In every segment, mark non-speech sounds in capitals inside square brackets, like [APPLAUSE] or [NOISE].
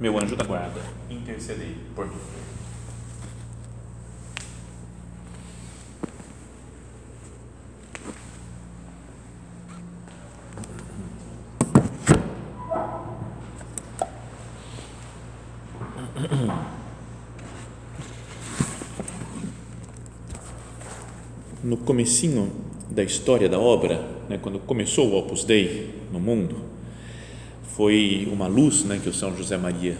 meu anjo da guarda, intercedei por mim. No comecinho da história da obra, né, quando começou o Opus Dei no mundo, foi uma luz né, que o São José Maria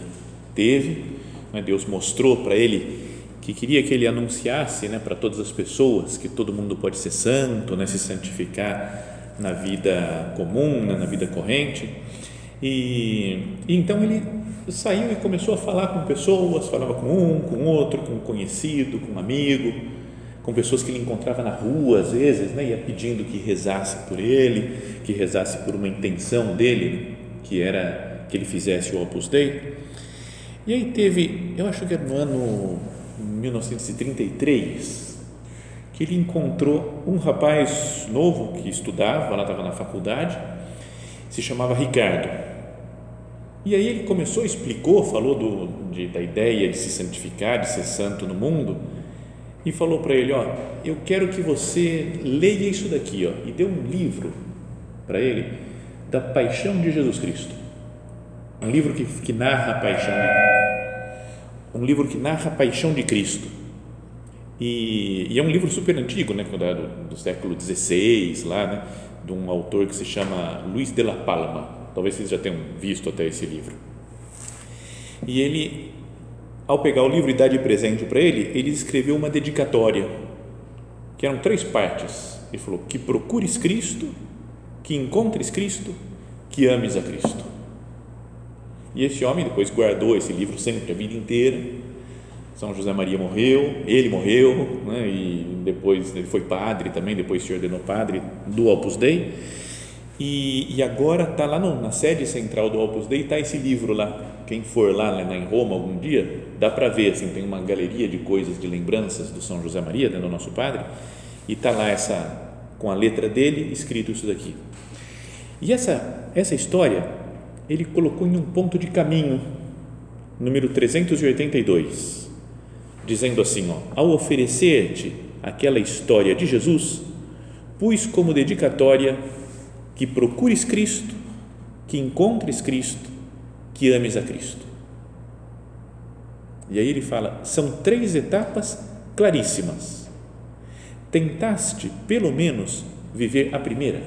teve. Né, Deus mostrou para ele que queria que ele anunciasse né, para todas as pessoas que todo mundo pode ser santo, né, se santificar na vida comum, né, na vida corrente. E, e, então ele saiu e começou a falar com pessoas, falava com um, com outro, com um conhecido, com um amigo, com pessoas que ele encontrava na rua às vezes, né, ia pedindo que rezasse por ele, que rezasse por uma intenção dele que era que ele fizesse o Opus Dei. E aí teve, eu acho que era no ano 1933, que ele encontrou um rapaz novo que estudava, lá estava na faculdade, se chamava Ricardo. E aí ele começou, explicou, falou do, de, da ideia de se santificar, de ser santo no mundo, e falou para ele, ó, eu quero que você leia isso daqui, ó, e deu um livro para ele da paixão de Jesus Cristo. Um livro que, que narra a paixão, um livro que narra a paixão de Cristo. E, e é um livro super antigo, né, do, do século XVI, lá, né, de um autor que se chama Luiz de la Palma. Talvez vocês já tenham visto até esse livro. E ele, ao pegar o livro e dar de presente para ele, ele escreveu uma dedicatória, que eram três partes. Ele falou: Que procures Cristo que encontres Cristo, que ames a Cristo. E esse homem depois guardou esse livro sempre a vida inteira. São José Maria morreu, ele morreu, né, e depois ele foi padre também, depois se ordenou padre do Opus Dei. E, e agora está lá no, na sede central do Opus Dei, está esse livro lá. Quem for lá, lá em Roma algum dia, dá para ver, assim, tem uma galeria de coisas, de lembranças do São José Maria, né, do nosso padre, e está lá essa, com a letra dele, escrito isso daqui. E essa, essa história ele colocou em um ponto de caminho, número 382, dizendo assim: ó, ao oferecer-te aquela história de Jesus, pus como dedicatória que procures Cristo, que encontres Cristo, que ames a Cristo. E aí ele fala: são três etapas claríssimas. Tentaste, pelo menos, viver a primeira?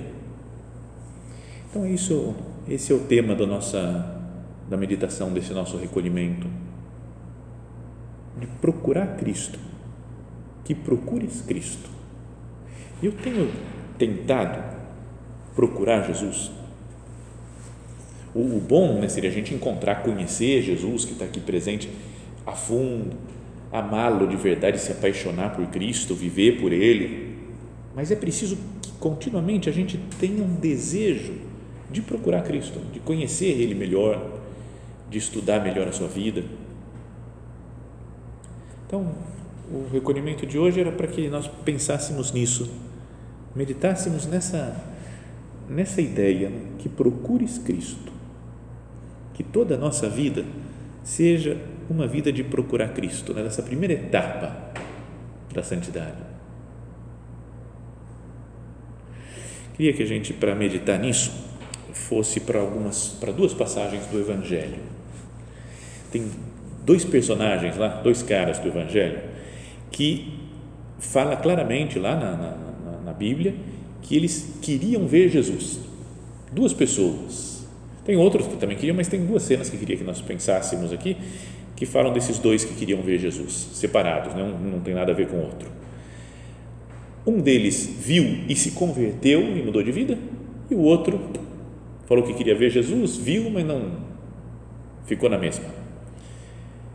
Então, isso, esse é o tema da nossa da meditação desse nosso recolhimento de procurar Cristo, que procures Cristo. Eu tenho tentado procurar Jesus. O, o bom né, seria a gente encontrar, conhecer Jesus que está aqui presente a fundo, amá-lo de verdade, se apaixonar por Cristo, viver por Ele. Mas é preciso que continuamente a gente tenha um desejo de procurar Cristo, de conhecer Ele melhor, de estudar melhor a sua vida. Então, o recolhimento de hoje era para que nós pensássemos nisso, meditássemos nessa, nessa ideia, que procures Cristo, que toda a nossa vida seja uma vida de procurar Cristo, né? nessa primeira etapa da santidade. Queria que a gente, para meditar nisso, fosse para algumas para duas passagens do Evangelho. Tem dois personagens lá, dois caras do Evangelho que fala claramente lá na, na, na Bíblia que eles queriam ver Jesus. Duas pessoas. Tem outros que também queriam, mas tem duas cenas que queria que nós pensássemos aqui que falam desses dois que queriam ver Jesus, separados, né? um não tem nada a ver com o outro. Um deles viu e se converteu e mudou de vida, e o outro falou que queria ver Jesus, viu, mas não ficou na mesma.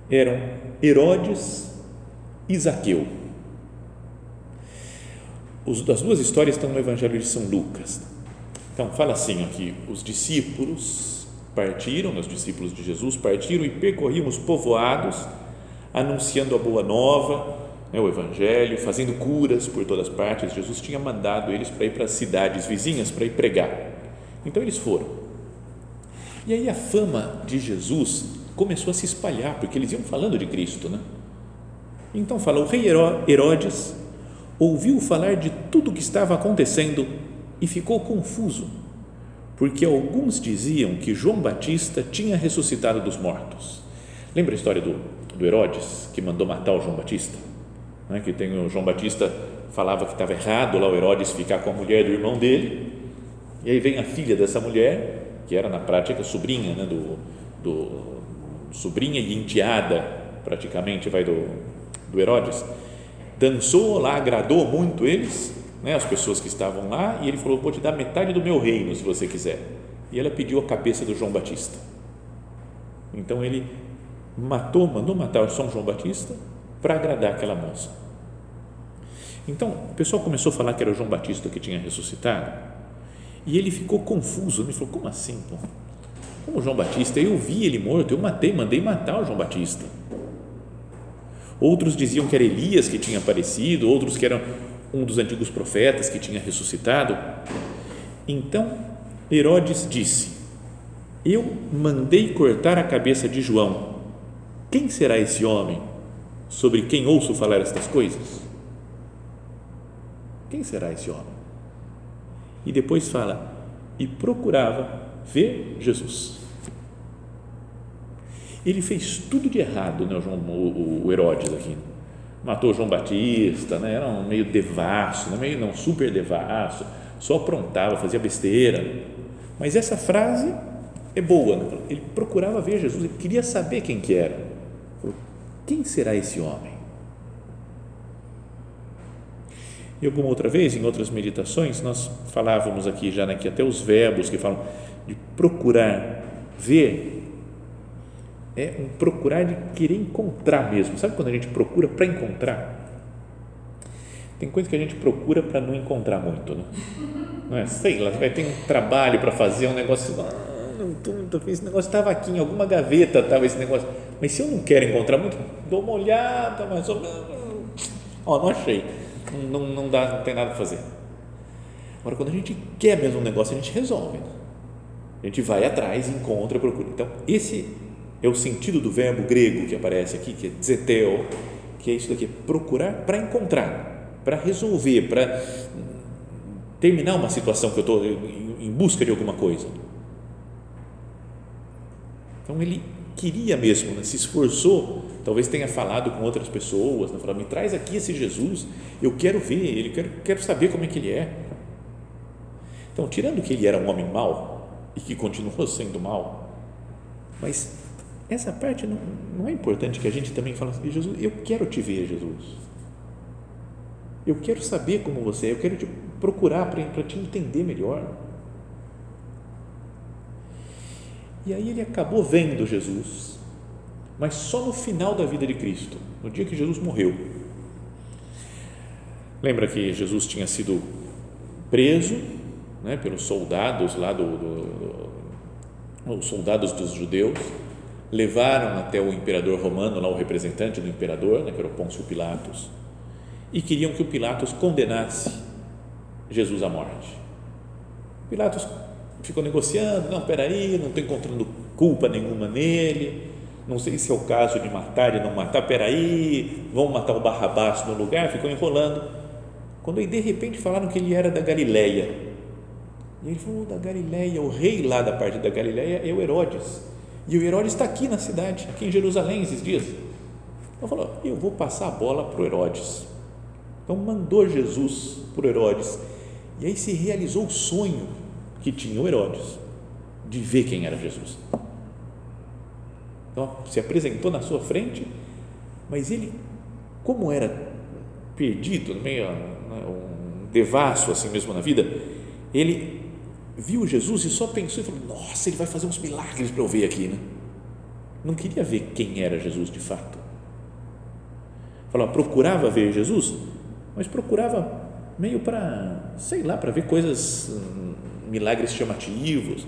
Eram Herodes e Zaqueu. as duas histórias estão no Evangelho de São Lucas. Então, fala assim aqui: os discípulos partiram, os discípulos de Jesus partiram e percorriam os povoados, anunciando a boa nova, né, o Evangelho, fazendo curas por todas partes. Jesus tinha mandado eles para ir para as cidades vizinhas para ir pregar. Então, eles foram. E aí a fama de Jesus começou a se espalhar, porque eles iam falando de Cristo, né? Então fala, o rei Herodes ouviu falar de tudo o que estava acontecendo e ficou confuso, porque alguns diziam que João Batista tinha ressuscitado dos mortos. Lembra a história do, do Herodes, que mandou matar o João Batista? Né? Que tem o João Batista falava que estava errado lá o Herodes ficar com a mulher do irmão dele, e aí vem a filha dessa mulher, que era na prática sobrinha né, do, do sobrinha e enteada praticamente vai do, do Herodes, dançou lá, agradou muito eles né, as pessoas que estavam lá, e ele falou: Vou te dar metade do meu reino se você quiser. E ela pediu a cabeça do João Batista. Então ele matou, mandou matar o São João Batista para agradar aquela moça. Então o pessoal começou a falar que era o João Batista que tinha ressuscitado, e ele ficou confuso. Ele falou: Como assim? Pô? Como João Batista? Eu vi ele morto, eu matei, mandei matar o João Batista. Outros diziam que era Elias que tinha aparecido, outros que eram um dos antigos profetas que tinha ressuscitado. Então Herodes disse: Eu mandei cortar a cabeça de João. Quem será esse homem sobre quem ouço falar estas coisas? Quem será esse homem? E depois fala: E procurava ver Jesus. Ele fez tudo de errado, né, o, o Herodes aqui matou João Batista, né? era um meio devasso, né? meio não super devasso, só aprontava, fazia besteira. Mas essa frase é boa, né? ele procurava ver Jesus, ele queria saber quem que era. Quem será esse homem? E alguma outra vez, em outras meditações, nós falávamos aqui já, né, que até os verbos que falam de procurar ver é um procurar de querer encontrar mesmo. Sabe quando a gente procura para encontrar? Tem coisa que a gente procura para não encontrar muito, né? Não é? Sei lá, vai ter um trabalho para fazer um negócio. Ah, não estou muito afim, esse negócio estava aqui em alguma gaveta, estava esse negócio. Mas se eu não quero encontrar muito, dou uma olhada, mas ó, não achei. Não, não, dá, não tem nada para fazer. Agora, quando a gente quer mesmo um negócio, a gente resolve. Né? A gente vai atrás, encontra, procura. Então, esse é o sentido do verbo grego que aparece aqui, que é zeteo, que é isso daqui, procurar para encontrar, para resolver, para terminar uma situação que eu estou em busca de alguma coisa. Então ele queria mesmo, né? se esforçou, talvez tenha falado com outras pessoas, né? me traz aqui esse Jesus, eu quero ver ele, quero, quero saber como é que ele é. Então, tirando que ele era um homem mau e que continuou [LAUGHS] sendo mau, mas essa parte não, não é importante que a gente também fale assim, Jesus, eu quero te ver, Jesus. Eu quero saber como você é, eu quero te procurar para te entender melhor. E aí ele acabou vendo Jesus, mas só no final da vida de Cristo, no dia que Jesus morreu. Lembra que Jesus tinha sido preso né, pelos soldados lá do, do, do os soldados dos judeus levaram até o imperador romano, lá o representante do imperador, né, que era o Pôncio Pilatos, e queriam que o Pilatos condenasse Jesus à morte. Pilatos ficou negociando, não, peraí, não estou encontrando culpa nenhuma nele, não sei se é o caso de matar e não matar, peraí, vamos matar o Barrabás no lugar, ficou enrolando. Quando aí de repente falaram que ele era da Galileia, e ele falou, da Galileia, o rei lá da parte da Galileia é o Herodes, e o Herodes está aqui na cidade, aqui em Jerusalém esses dias. Então falou: Eu vou passar a bola para o Herodes. Então mandou Jesus para o Herodes. E aí se realizou o sonho que tinha o Herodes de ver quem era Jesus. Então se apresentou na sua frente, mas ele, como era perdido, meio né, um devasso assim mesmo na vida, ele viu Jesus e só pensou e falou: Nossa, ele vai fazer uns milagres para eu ver aqui, né? não queria ver quem era Jesus de fato. Falava, procurava ver Jesus, mas procurava meio para, sei lá, para ver coisas, hum, milagres chamativos.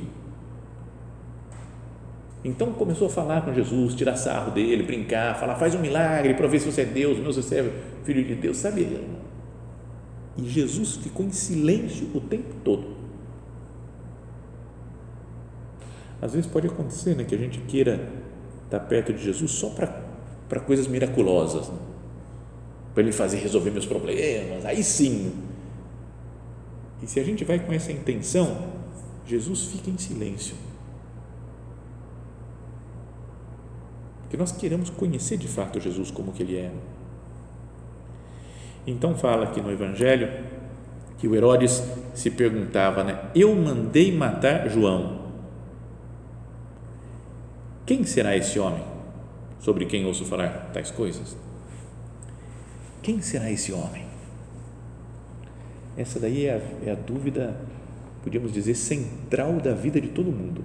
Então começou a falar com Jesus, tirar sarro dele, brincar, falar, faz um milagre para ver se você é Deus, meu, se você é filho de Deus, sabe? E Jesus ficou em silêncio o tempo todo. Às vezes pode acontecer né, que a gente queira estar perto de Jesus só para coisas miraculosas, né? para Ele fazer resolver meus problemas, aí sim. E se a gente vai com essa intenção, Jesus fica em silêncio. Porque nós queremos conhecer de fato Jesus como que Ele é. Então fala aqui no Evangelho que o Herodes se perguntava, né? Eu mandei matar João quem será esse homem sobre quem ouço falar tais coisas? Quem será esse homem? Essa daí é a, é a dúvida, podíamos dizer, central da vida de todo mundo.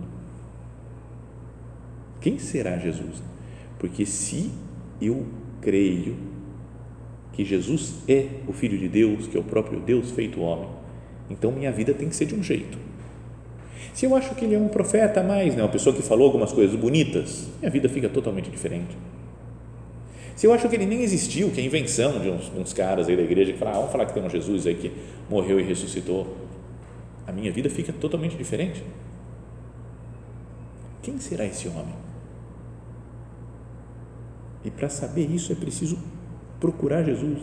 Quem será Jesus? Porque se eu creio que Jesus é o Filho de Deus, que é o próprio Deus feito homem, então minha vida tem que ser de um jeito. Se eu acho que ele é um profeta mais, né, uma pessoa que falou algumas coisas bonitas, minha vida fica totalmente diferente. Se eu acho que ele nem existiu, que é invenção de uns, uns caras aí da igreja que falam, ah, vamos falar que tem um Jesus aí que morreu e ressuscitou, a minha vida fica totalmente diferente. Quem será esse homem? E para saber isso é preciso procurar Jesus,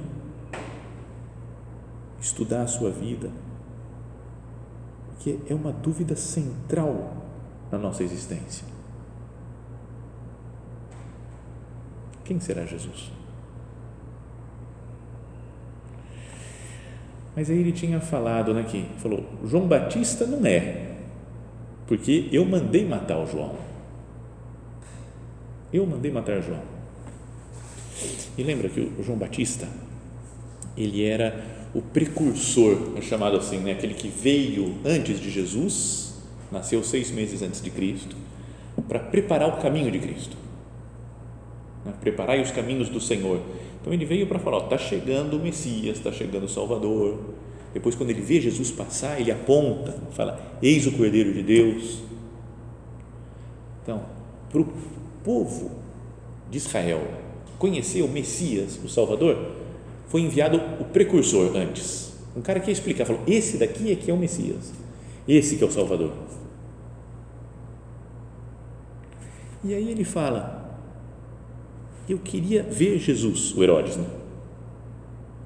estudar a sua vida, que é uma dúvida central na nossa existência. Quem será Jesus? Mas aí ele tinha falado né, que falou, João Batista não é, porque eu mandei matar o João. Eu mandei matar João. E lembra que o João Batista, ele era o precursor, é chamado assim, né? aquele que veio antes de Jesus, nasceu seis meses antes de Cristo, para preparar o caminho de Cristo, né? preparar os caminhos do Senhor. Então ele veio para falar: está chegando o Messias, está chegando o Salvador. Depois, quando ele vê Jesus passar, ele aponta, fala: Eis o Cordeiro de Deus. Então, para o povo de Israel conhecer o Messias, o Salvador, foi enviado o precursor antes. Um cara que ia explicar, falou: esse daqui é que é o Messias, esse que é o Salvador. E aí ele fala: eu queria ver Jesus, o Herodes, né?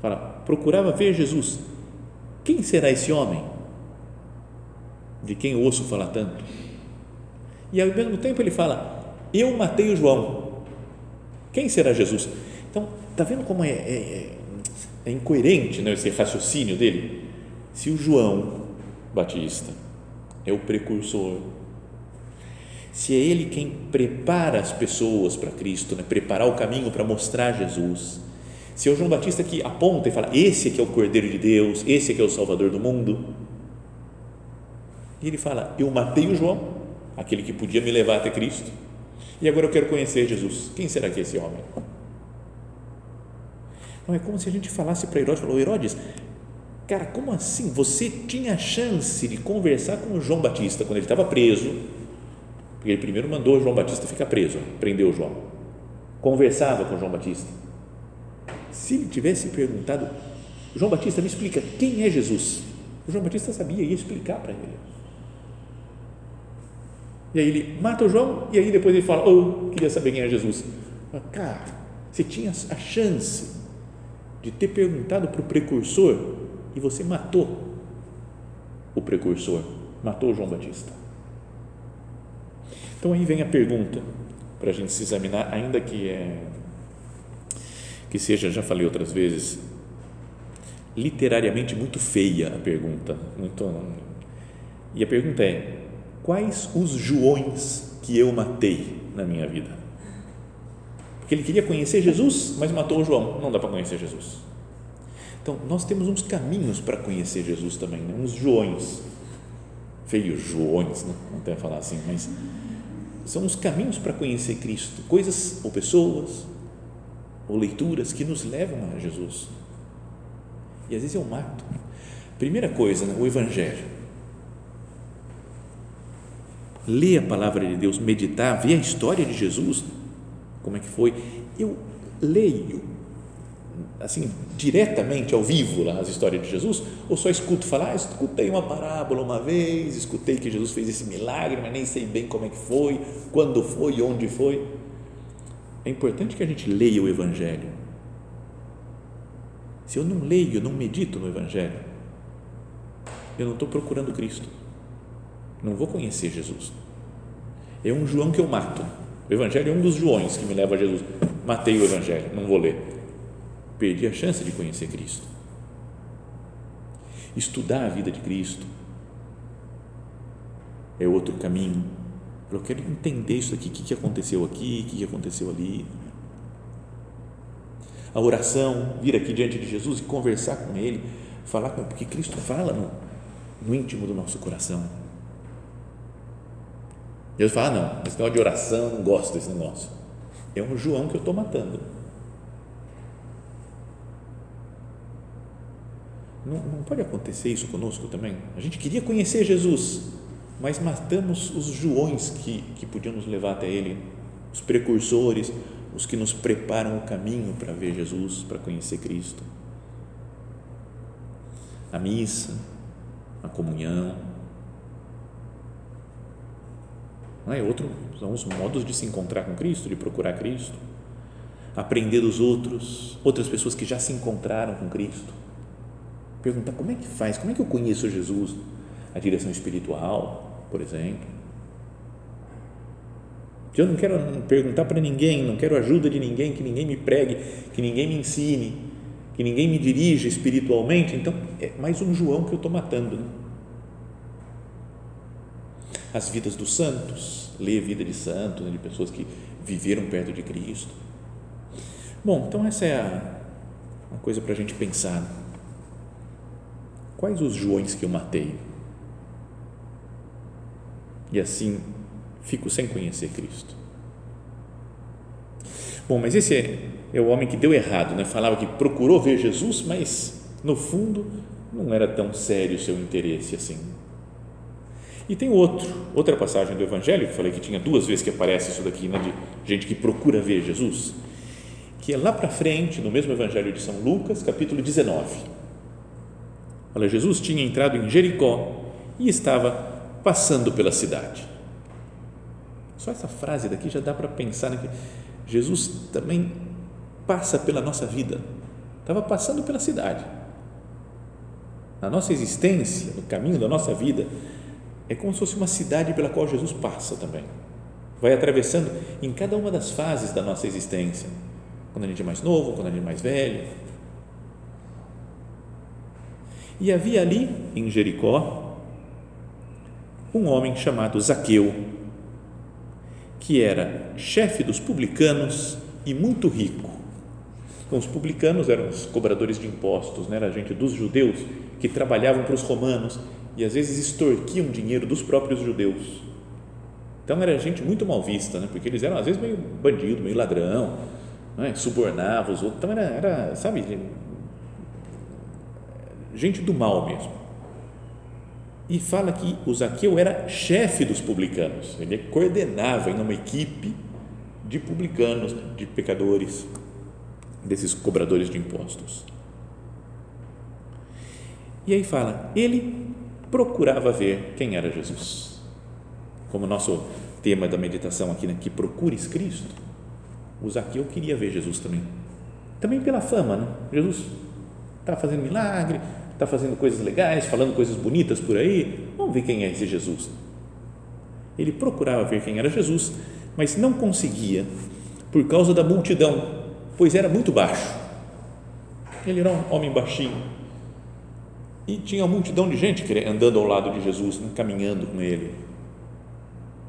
Fala, procurava ver Jesus. Quem será esse homem? De quem eu ouço falar tanto? E ao mesmo tempo ele fala: eu matei o João. Quem será Jesus? Então, tá vendo como é, é, é é incoerente né, esse raciocínio dele. Se o João Batista é o precursor, se é ele quem prepara as pessoas para Cristo, né, preparar o caminho para mostrar Jesus, se é o João Batista que aponta e fala, esse aqui é o Cordeiro de Deus, esse aqui é o Salvador do mundo, e ele fala, eu matei o João, aquele que podia me levar até Cristo, e agora eu quero conhecer Jesus. Quem será que é esse homem? Não é como se a gente falasse para Herodes, falou, Herodes, cara, como assim? Você tinha chance de conversar com o João Batista quando ele estava preso, porque ele primeiro mandou o João Batista ficar preso, prendeu o João. Conversava com o João Batista. Se ele tivesse perguntado, João Batista, me explica, quem é Jesus? O João Batista sabia, ia explicar para ele. E aí ele mata o João, e aí depois ele fala, oh, queria saber quem é Jesus. Cara, você tinha a chance de ter perguntado para o precursor e você matou o precursor, matou João Batista. Então aí vem a pergunta para a gente se examinar, ainda que é que seja, já falei outras vezes, literariamente muito feia a pergunta, muito e a pergunta é: quais os Joões que eu matei na minha vida? Porque ele queria conhecer Jesus, mas matou o João. Não dá para conhecer Jesus. Então, nós temos uns caminhos para conhecer Jesus também, né? uns joões. Feios joões, né? não tem a falar assim, mas são os caminhos para conhecer Cristo, coisas ou pessoas ou leituras que nos levam a Jesus. E às vezes eu mato. Primeira coisa, né, o Evangelho. Ler a palavra de Deus, meditar, ver a história de Jesus, como é que foi. Eu leio, assim, diretamente, ao vivo, lá, as histórias de Jesus, ou só escuto falar, ah, escutei uma parábola uma vez, escutei que Jesus fez esse milagre, mas nem sei bem como é que foi, quando foi, onde foi. É importante que a gente leia o Evangelho. Se eu não leio, não medito no Evangelho, eu não estou procurando Cristo. Não vou conhecer Jesus. É um João que eu mato. O Evangelho é um dos Joões que me leva a Jesus. Matei o Evangelho, não vou ler. Perdi a chance de conhecer Cristo. Estudar a vida de Cristo é outro caminho eu quero entender isso aqui, o que aconteceu aqui, o que aconteceu ali. A oração, vir aqui diante de Jesus e conversar com Ele, falar com Ele, porque Cristo fala no, no íntimo do nosso coração. Jesus fala, ah, não, esse negócio de oração, não gosto desse negócio. É um João que eu estou matando. Não, não pode acontecer isso conosco também? A gente queria conhecer Jesus, mas matamos os Joões que, que podiam nos levar até Ele, os precursores, os que nos preparam o caminho para ver Jesus, para conhecer Cristo. A missa, a comunhão. Não é outro, são os modos de se encontrar com Cristo, de procurar Cristo. Aprender dos outros, outras pessoas que já se encontraram com Cristo. Perguntar como é que faz, como é que eu conheço Jesus? A direção espiritual, por exemplo. Eu não quero perguntar para ninguém, não quero ajuda de ninguém, que ninguém me pregue, que ninguém me ensine, que ninguém me dirija espiritualmente. Então, é mais um João que eu estou matando. Né? As vidas dos santos, ler a vida de santos, né, de pessoas que viveram perto de Cristo. Bom, então essa é a, uma coisa para a gente pensar. Quais os Joões que eu matei? e assim fico sem conhecer Cristo. Bom, mas esse é, é o homem que deu errado, né? falava que procurou ver Jesus, mas no fundo não era tão sério o seu interesse assim. E tem outro, outra passagem do Evangelho, que falei que tinha duas vezes que aparece isso daqui, né, de gente que procura ver Jesus, que é lá para frente, no mesmo Evangelho de São Lucas, capítulo 19. Olha, Jesus tinha entrado em Jericó e estava passando pela cidade. Só essa frase daqui já dá para pensar que Jesus também passa pela nossa vida. Estava passando pela cidade. Na nossa existência, no caminho da nossa vida, é como se fosse uma cidade pela qual Jesus passa também. Vai atravessando em cada uma das fases da nossa existência. Quando a gente é mais novo, quando a gente é mais velho. E havia ali em Jericó um homem chamado Zaqueu, que era chefe dos publicanos e muito rico. Então, os publicanos eram os cobradores de impostos, né? era gente dos judeus que trabalhavam para os romanos e às vezes extorquiam dinheiro dos próprios judeus. Então era gente muito mal vista, né? porque eles eram às vezes meio bandido, meio ladrão, né? subornavam os outros. Então era, era, sabe, gente do mal mesmo e fala que o Zaqueu era chefe dos publicanos, ele coordenava em uma equipe de publicanos, de pecadores, desses cobradores de impostos. E aí fala, ele procurava ver quem era Jesus. Como nosso tema da meditação aqui, né, que procures Cristo, o Zaqueu queria ver Jesus também. Também pela fama, né? Jesus está fazendo milagre, está fazendo coisas legais, falando coisas bonitas por aí, vamos ver quem é esse Jesus. Ele procurava ver quem era Jesus, mas não conseguia por causa da multidão, pois era muito baixo. Ele era um homem baixinho e tinha uma multidão de gente andando ao lado de Jesus, né, caminhando com ele.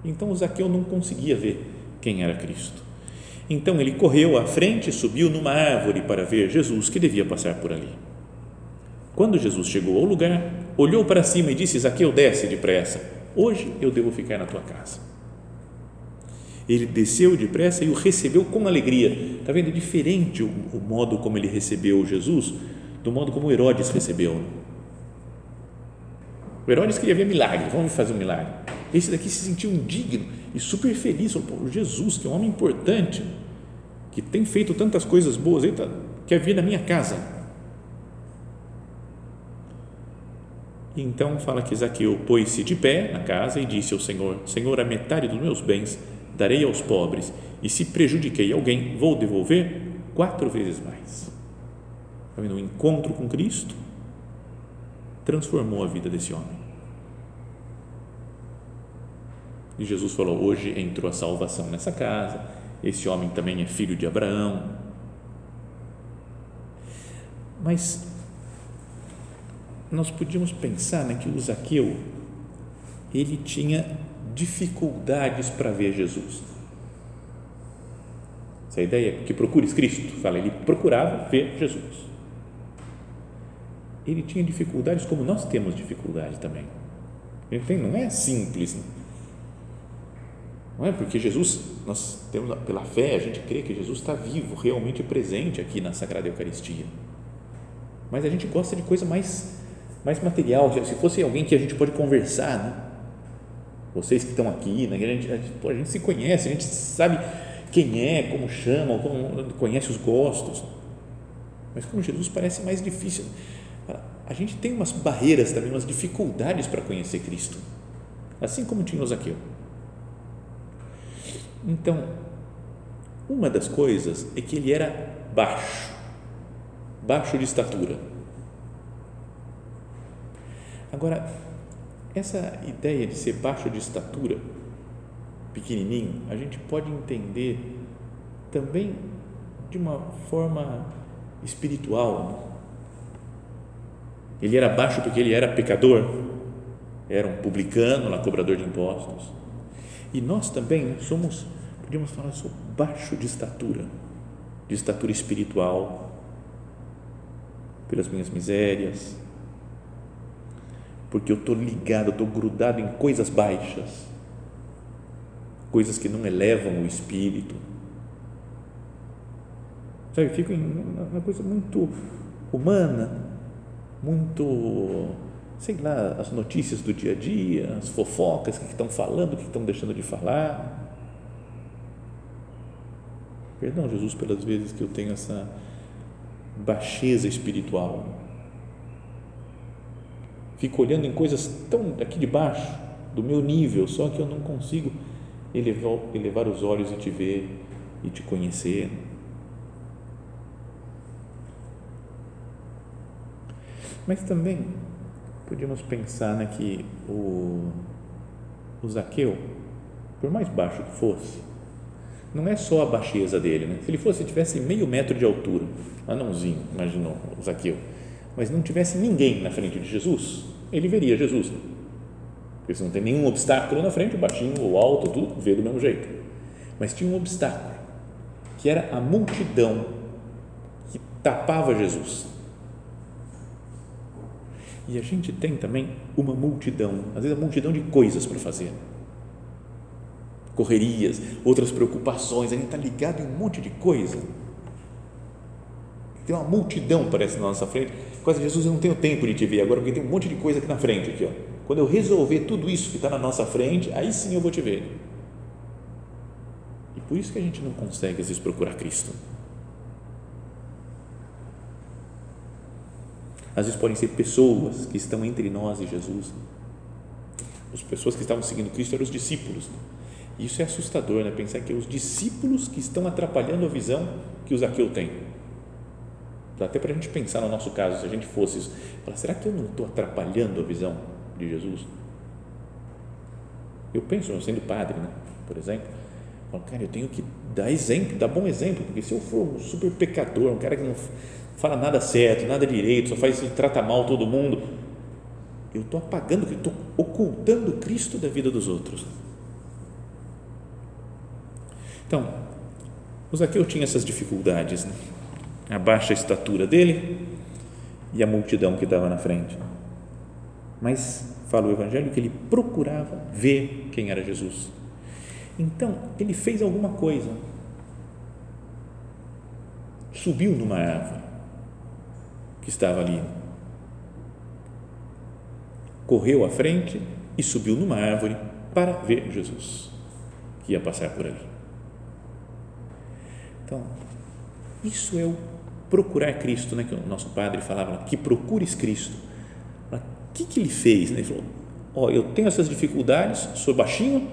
Então Zaqueu não conseguia ver quem era Cristo. Então ele correu à frente, subiu numa árvore para ver Jesus que devia passar por ali. Quando Jesus chegou ao lugar, olhou para cima e disse: Zaqueu, desce depressa, hoje eu devo ficar na tua casa. Ele desceu depressa e o recebeu com alegria. Está vendo? Diferente o, o modo como ele recebeu Jesus do modo como Herodes recebeu. O Herodes queria ver milagre, vamos fazer um milagre. Esse daqui se sentiu indigno e super feliz. Falou, Jesus, que é um homem importante, que tem feito tantas coisas boas, ele tá, quer vir na minha casa. Então fala que Zaqueu pôs-se de pé na casa e disse ao Senhor: Senhor, a metade dos meus bens darei aos pobres, e se prejudiquei alguém, vou devolver quatro vezes mais. Está vendo? O encontro com Cristo transformou a vida desse homem. E Jesus falou: Hoje entrou a salvação nessa casa, esse homem também é filho de Abraão. Mas nós podíamos pensar né, que o Zaqueu ele tinha dificuldades para ver Jesus. Essa ideia que procures Cristo, fala, ele procurava ver Jesus. Ele tinha dificuldades como nós temos dificuldade também. Entende? Não é simples. Não é porque Jesus, nós temos pela fé, a gente crê que Jesus está vivo, realmente presente aqui na Sagrada Eucaristia. Mas a gente gosta de coisa mais mais material, se fosse alguém que a gente pode conversar, né? Vocês que estão aqui, né? a, gente, a, gente, a gente se conhece, a gente sabe quem é, como chama, como conhece os gostos. Mas com Jesus parece mais difícil. A gente tem umas barreiras também, umas dificuldades para conhecer Cristo, assim como tinha Zaqueu. Então, uma das coisas é que ele era baixo, baixo de estatura Agora, essa ideia de ser baixo de estatura, pequenininho, a gente pode entender também de uma forma espiritual. Né? Ele era baixo porque ele era pecador, era um publicano, lá, cobrador de impostos. E nós também somos, podíamos falar, sou baixo de estatura, de estatura espiritual, pelas minhas misérias, porque eu estou ligado, estou grudado em coisas baixas, coisas que não elevam o espírito. Sabe, fico em uma coisa muito humana, muito, sei lá, as notícias do dia a dia, as fofocas, o que estão falando, o que estão deixando de falar. Perdão, Jesus, pelas vezes que eu tenho essa baixeza espiritual fico olhando em coisas tão aqui de baixo, do meu nível, só que eu não consigo elevar, elevar os olhos e te ver e te conhecer. Mas também podíamos pensar né, que o, o Zaqueu, por mais baixo que fosse, não é só a baixeza dele. Né? Se ele fosse, tivesse meio metro de altura, anãozinho, imaginou o Zaqueu, mas não tivesse ninguém na frente de Jesus, ele veria Jesus. Porque se não tem nenhum obstáculo na frente, o baixinho, o alto, tudo vê do mesmo jeito. Mas tinha um obstáculo, que era a multidão que tapava Jesus. E a gente tem também uma multidão, às vezes a multidão de coisas para fazer. Correrias, outras preocupações, a gente está ligado em um monte de coisa tem uma multidão, parece, na nossa frente. Quase Jesus, eu não tenho tempo de te ver agora, porque tem um monte de coisa aqui na frente. Aqui, ó. Quando eu resolver tudo isso que está na nossa frente, aí sim eu vou te ver. E por isso que a gente não consegue, às vezes, procurar Cristo. Às vezes podem ser pessoas que estão entre nós e Jesus. As pessoas que estavam seguindo Cristo eram os discípulos. Isso é assustador, né? Pensar que é os discípulos que estão atrapalhando a visão que o Zaqueu tem Dá até para a gente pensar no nosso caso, se a gente fosse isso. Será que eu não estou atrapalhando a visão de Jesus? Eu penso, eu sendo padre, né? por exemplo, falo, cara, eu tenho que dar exemplo, dar bom exemplo, porque se eu for um super pecador, um cara que não fala nada certo, nada direito, só faz trata mal todo mundo, eu estou apagando, estou ocultando Cristo da vida dos outros. Então, o Zaqueu tinha essas dificuldades, né? a baixa estatura dele e a multidão que estava na frente. Mas fala o Evangelho que ele procurava ver quem era Jesus. Então, ele fez alguma coisa. Subiu numa árvore que estava ali. Correu à frente e subiu numa árvore para ver Jesus, que ia passar por ali. Então, isso é o procurar Cristo, né, que o nosso padre falava, que procures Cristo. O que, que ele fez? Né? Ele falou, ó, eu tenho essas dificuldades, sou baixinho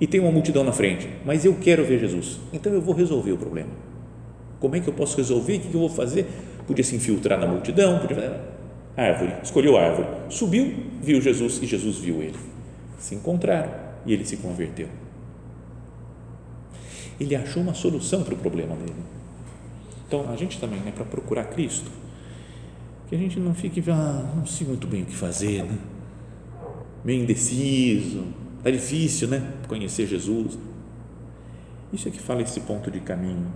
e tenho uma multidão na frente, mas eu quero ver Jesus, então eu vou resolver o problema. Como é que eu posso resolver? O que eu vou fazer? Podia se infiltrar na multidão, podia fazer árvore, escolheu árvore, subiu, viu Jesus e Jesus viu ele. Se encontraram e ele se converteu. Ele achou uma solução para o problema dele. Então, a gente também, né, para procurar Cristo, que a gente não fique, ah, não sei muito bem o que fazer, né? meio indeciso, está difícil, né, conhecer Jesus. Isso é que fala esse ponto de caminho.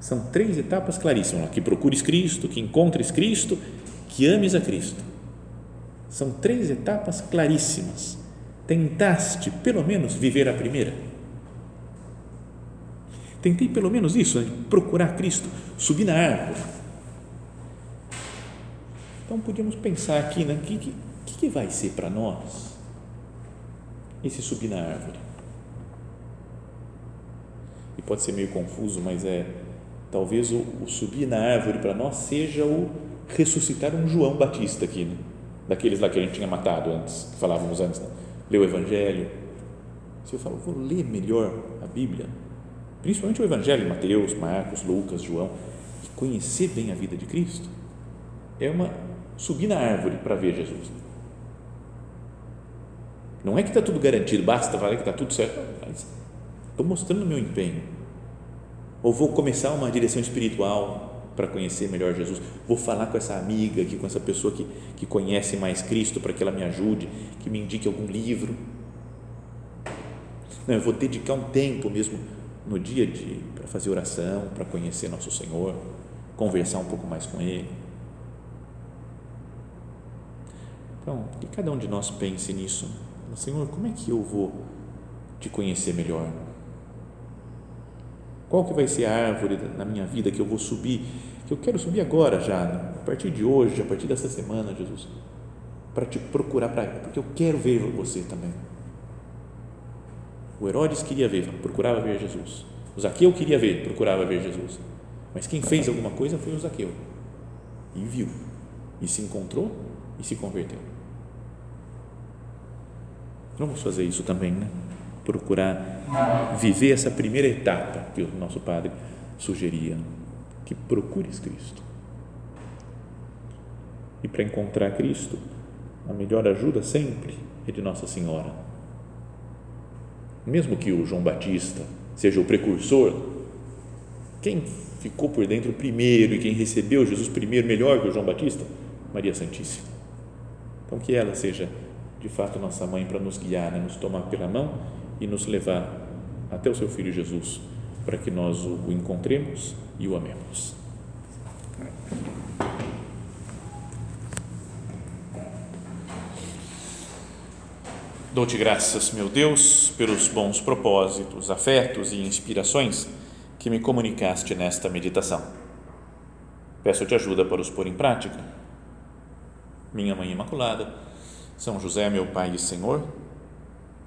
São três etapas claríssimas: que procures Cristo, que encontres Cristo, que ames a Cristo. São três etapas claríssimas. Tentaste, pelo menos, viver a primeira? Tentei pelo menos isso, né? procurar Cristo, subir na árvore. Então podíamos pensar aqui, né? O que, que, que vai ser para nós esse subir na árvore? E pode ser meio confuso, mas é talvez o, o subir na árvore para nós seja o ressuscitar um João Batista aqui, né? daqueles lá que a gente tinha matado antes, que falávamos antes, né? ler o Evangelho. Se eu falo, vou ler melhor a Bíblia, principalmente o Evangelho, Mateus, Marcos, Lucas, João, e conhecer bem a vida de Cristo, é uma subir na árvore para ver Jesus. Não é que está tudo garantido, basta falar que está tudo certo, estou mostrando meu empenho. Ou vou começar uma direção espiritual para conhecer melhor Jesus. Vou falar com essa amiga aqui, com essa pessoa que, que conhece mais Cristo para que ela me ajude, que me indique algum livro. Não, eu vou dedicar um tempo mesmo no dia de para fazer oração, para conhecer nosso Senhor, conversar um pouco mais com Ele. Então, que cada um de nós pense nisso. Senhor, como é que eu vou te conhecer melhor? Qual que vai ser a árvore na minha vida que eu vou subir, que eu quero subir agora já, né? a partir de hoje, a partir dessa semana, Jesus, para te procurar, pra, porque eu quero ver você também. O Herodes queria ver, procurava ver Jesus. O Zaqueu queria ver, procurava ver Jesus. Mas quem fez alguma coisa foi o Zaqueu. E viu. E se encontrou e se converteu. Vamos fazer isso também, né? Procurar viver essa primeira etapa que o nosso Padre sugeria, que procures Cristo. E para encontrar Cristo, a melhor ajuda sempre é de Nossa Senhora mesmo que o João Batista seja o precursor, quem ficou por dentro primeiro e quem recebeu Jesus primeiro, melhor que o João Batista? Maria Santíssima. Então, que ela seja de fato nossa mãe para nos guiar, né? nos tomar pela mão e nos levar até o seu Filho Jesus, para que nós o encontremos e o amemos. Dou-te graças, meu Deus, pelos bons propósitos, afetos e inspirações que me comunicaste nesta meditação. Peço-te ajuda para os pôr em prática. Minha Mãe Imaculada, São José, meu Pai e Senhor,